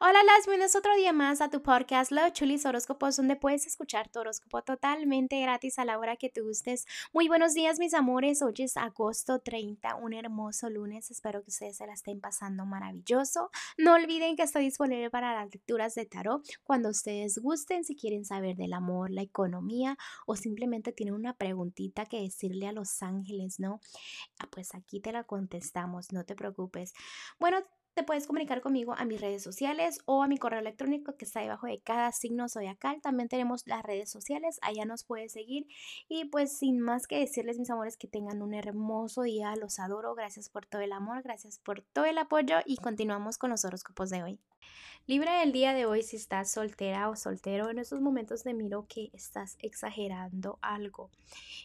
Hola, las bienvenidos otro día más a tu podcast Los Chulis Horóscopos, donde puedes escuchar tu horóscopo totalmente gratis a la hora que te gustes. Muy buenos días, mis amores. Hoy es agosto 30, un hermoso lunes. Espero que ustedes se la estén pasando maravilloso. No olviden que estoy disponible para las lecturas de tarot cuando ustedes gusten, si quieren saber del amor, la economía o simplemente tienen una preguntita que decirle a los ángeles, ¿no? Ah, pues aquí te la contestamos, no te preocupes. Bueno, te puedes comunicar conmigo a mis redes sociales o a mi correo electrónico que está debajo de cada signo zodiacal. También tenemos las redes sociales, allá nos puedes seguir. Y pues sin más que decirles, mis amores, que tengan un hermoso día. Los adoro. Gracias por todo el amor, gracias por todo el apoyo y continuamos con los horóscopos de hoy. Libra el día de hoy si estás soltera o soltero. En estos momentos te miro que estás exagerando algo.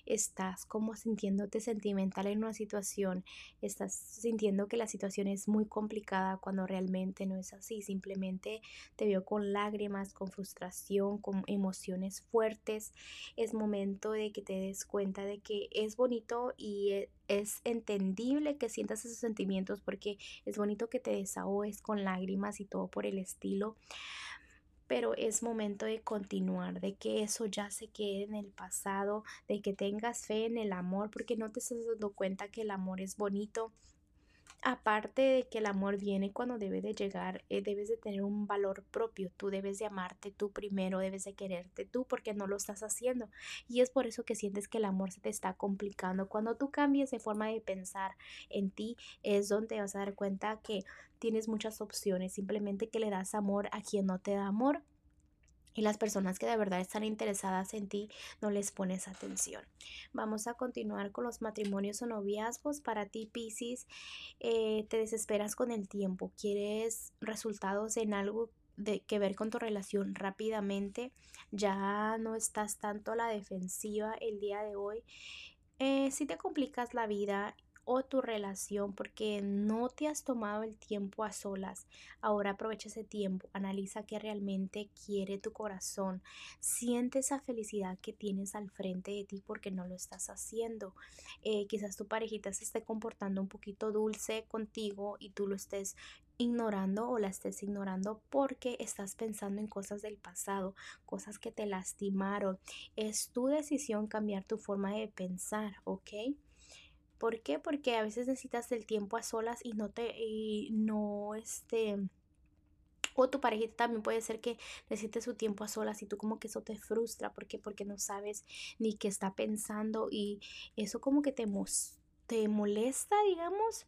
Estás como sintiéndote sentimental en una situación. Estás sintiendo que la situación es muy complicada cuando realmente no es así. Simplemente te veo con lágrimas, con frustración, con emociones fuertes. Es momento de que te des cuenta de que es bonito y e, es entendible que sientas esos sentimientos porque es bonito que te desahogues con lágrimas y todo por el estilo. Pero es momento de continuar, de que eso ya se quede en el pasado, de que tengas fe en el amor, porque no te estás dando cuenta que el amor es bonito, aparte de que el amor viene cuando debe de llegar, eh, debes de tener un valor propio, tú debes de amarte tú primero, debes de quererte tú porque no lo estás haciendo. Y es por eso que sientes que el amor se te está complicando. Cuando tú cambies de forma de pensar en ti, es donde vas a dar cuenta que tienes muchas opciones, simplemente que le das amor a quien no te da amor y las personas que de verdad están interesadas en ti no les pones atención. Vamos a continuar con los matrimonios o noviazgos. Para ti, Pisces, eh, te desesperas con el tiempo, quieres resultados en algo de que ver con tu relación rápidamente, ya no estás tanto a la defensiva el día de hoy. Eh, si te complicas la vida o tu relación porque no te has tomado el tiempo a solas. Ahora aprovecha ese tiempo, analiza qué realmente quiere tu corazón, siente esa felicidad que tienes al frente de ti porque no lo estás haciendo. Eh, quizás tu parejita se esté comportando un poquito dulce contigo y tú lo estés ignorando o la estés ignorando porque estás pensando en cosas del pasado, cosas que te lastimaron. Es tu decisión cambiar tu forma de pensar, ¿ok? ¿Por qué? Porque a veces necesitas el tiempo a solas y no te, y no este, o tu parejita también puede ser que necesites su tiempo a solas y tú como que eso te frustra. ¿Por qué? Porque no sabes ni qué está pensando y eso como que te, te molesta, digamos.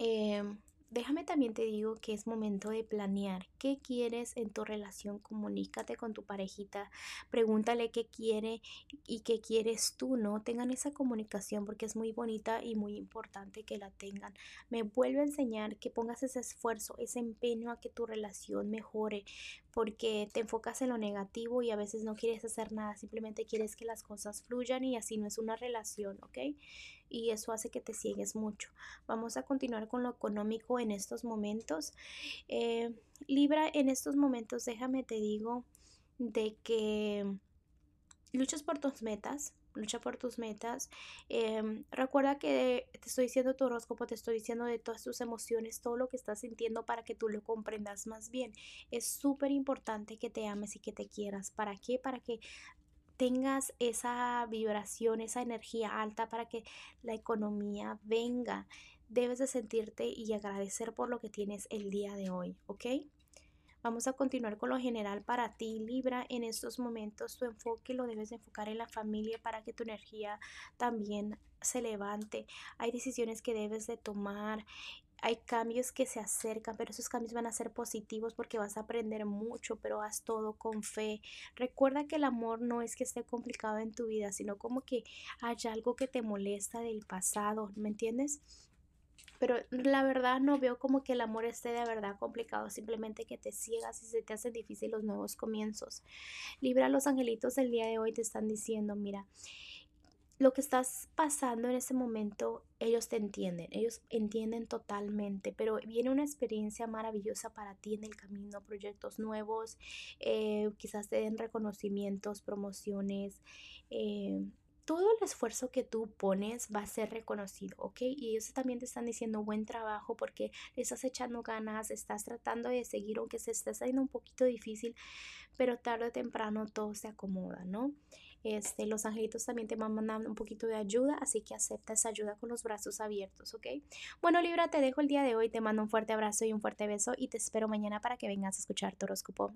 Eh, Déjame también te digo que es momento de planear qué quieres en tu relación. Comunícate con tu parejita, pregúntale qué quiere y qué quieres tú, ¿no? Tengan esa comunicación porque es muy bonita y muy importante que la tengan. Me vuelve a enseñar que pongas ese esfuerzo, ese empeño a que tu relación mejore porque te enfocas en lo negativo y a veces no quieres hacer nada, simplemente quieres que las cosas fluyan y así no es una relación, ¿ok? Y eso hace que te ciegues mucho. Vamos a continuar con lo económico en estos momentos. Eh, Libra, en estos momentos, déjame te digo de que luchas por tus metas, lucha por tus metas. Em, recuerda que te estoy diciendo tu horóscopo, te estoy diciendo de todas tus emociones, todo lo que estás sintiendo para que tú lo comprendas más bien. Es súper importante que te ames y que te quieras. ¿Para qué? Para que tengas esa vibración, esa energía alta para que la economía venga. Debes de sentirte y agradecer por lo que tienes el día de hoy, ¿ok? Vamos a continuar con lo general para ti, Libra. En estos momentos tu enfoque lo debes enfocar en la familia para que tu energía también se levante. Hay decisiones que debes de tomar hay cambios que se acercan, pero esos cambios van a ser positivos porque vas a aprender mucho, pero haz todo con fe. Recuerda que el amor no es que esté complicado en tu vida, sino como que hay algo que te molesta del pasado, ¿me entiendes? Pero la verdad no veo como que el amor esté de verdad complicado, simplemente que te ciegas y se te hacen difícil los nuevos comienzos. Libra, los angelitos del día de hoy te están diciendo, mira, lo que estás pasando en ese momento, ellos te entienden, ellos entienden totalmente, pero viene una experiencia maravillosa para ti en el camino, proyectos nuevos, eh, quizás te den reconocimientos, promociones. Eh, todo el esfuerzo que tú pones va a ser reconocido, ¿ok? Y ellos también te están diciendo buen trabajo porque estás echando ganas, estás tratando de seguir, aunque se esté haciendo un poquito difícil, pero tarde o temprano todo se acomoda, ¿no? Este, los angelitos también te van mandando un poquito de ayuda, así que acepta esa ayuda con los brazos abiertos, ¿ok? Bueno, Libra, te dejo el día de hoy, te mando un fuerte abrazo y un fuerte beso y te espero mañana para que vengas a escuchar tu horóscopo.